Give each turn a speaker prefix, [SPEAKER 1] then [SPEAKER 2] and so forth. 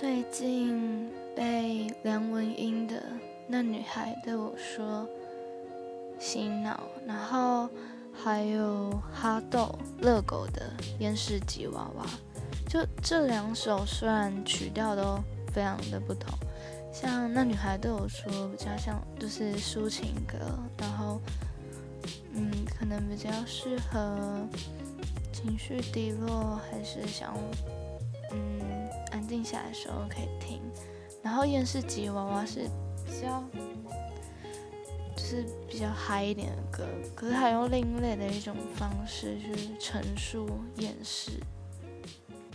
[SPEAKER 1] 最近被梁文音的那女孩对我说洗脑，然后还有哈豆乐狗的烟视吉娃娃，就这两首虽然曲调都非常的不同，像那女孩对我说比较像就是抒情歌，然后嗯可能比较适合情绪低落还是想嗯。静下来的时候可以听，然后厌世吉娃娃是比较，就是比较嗨一点的歌，可是它用另类的一种方式去陈述厌世。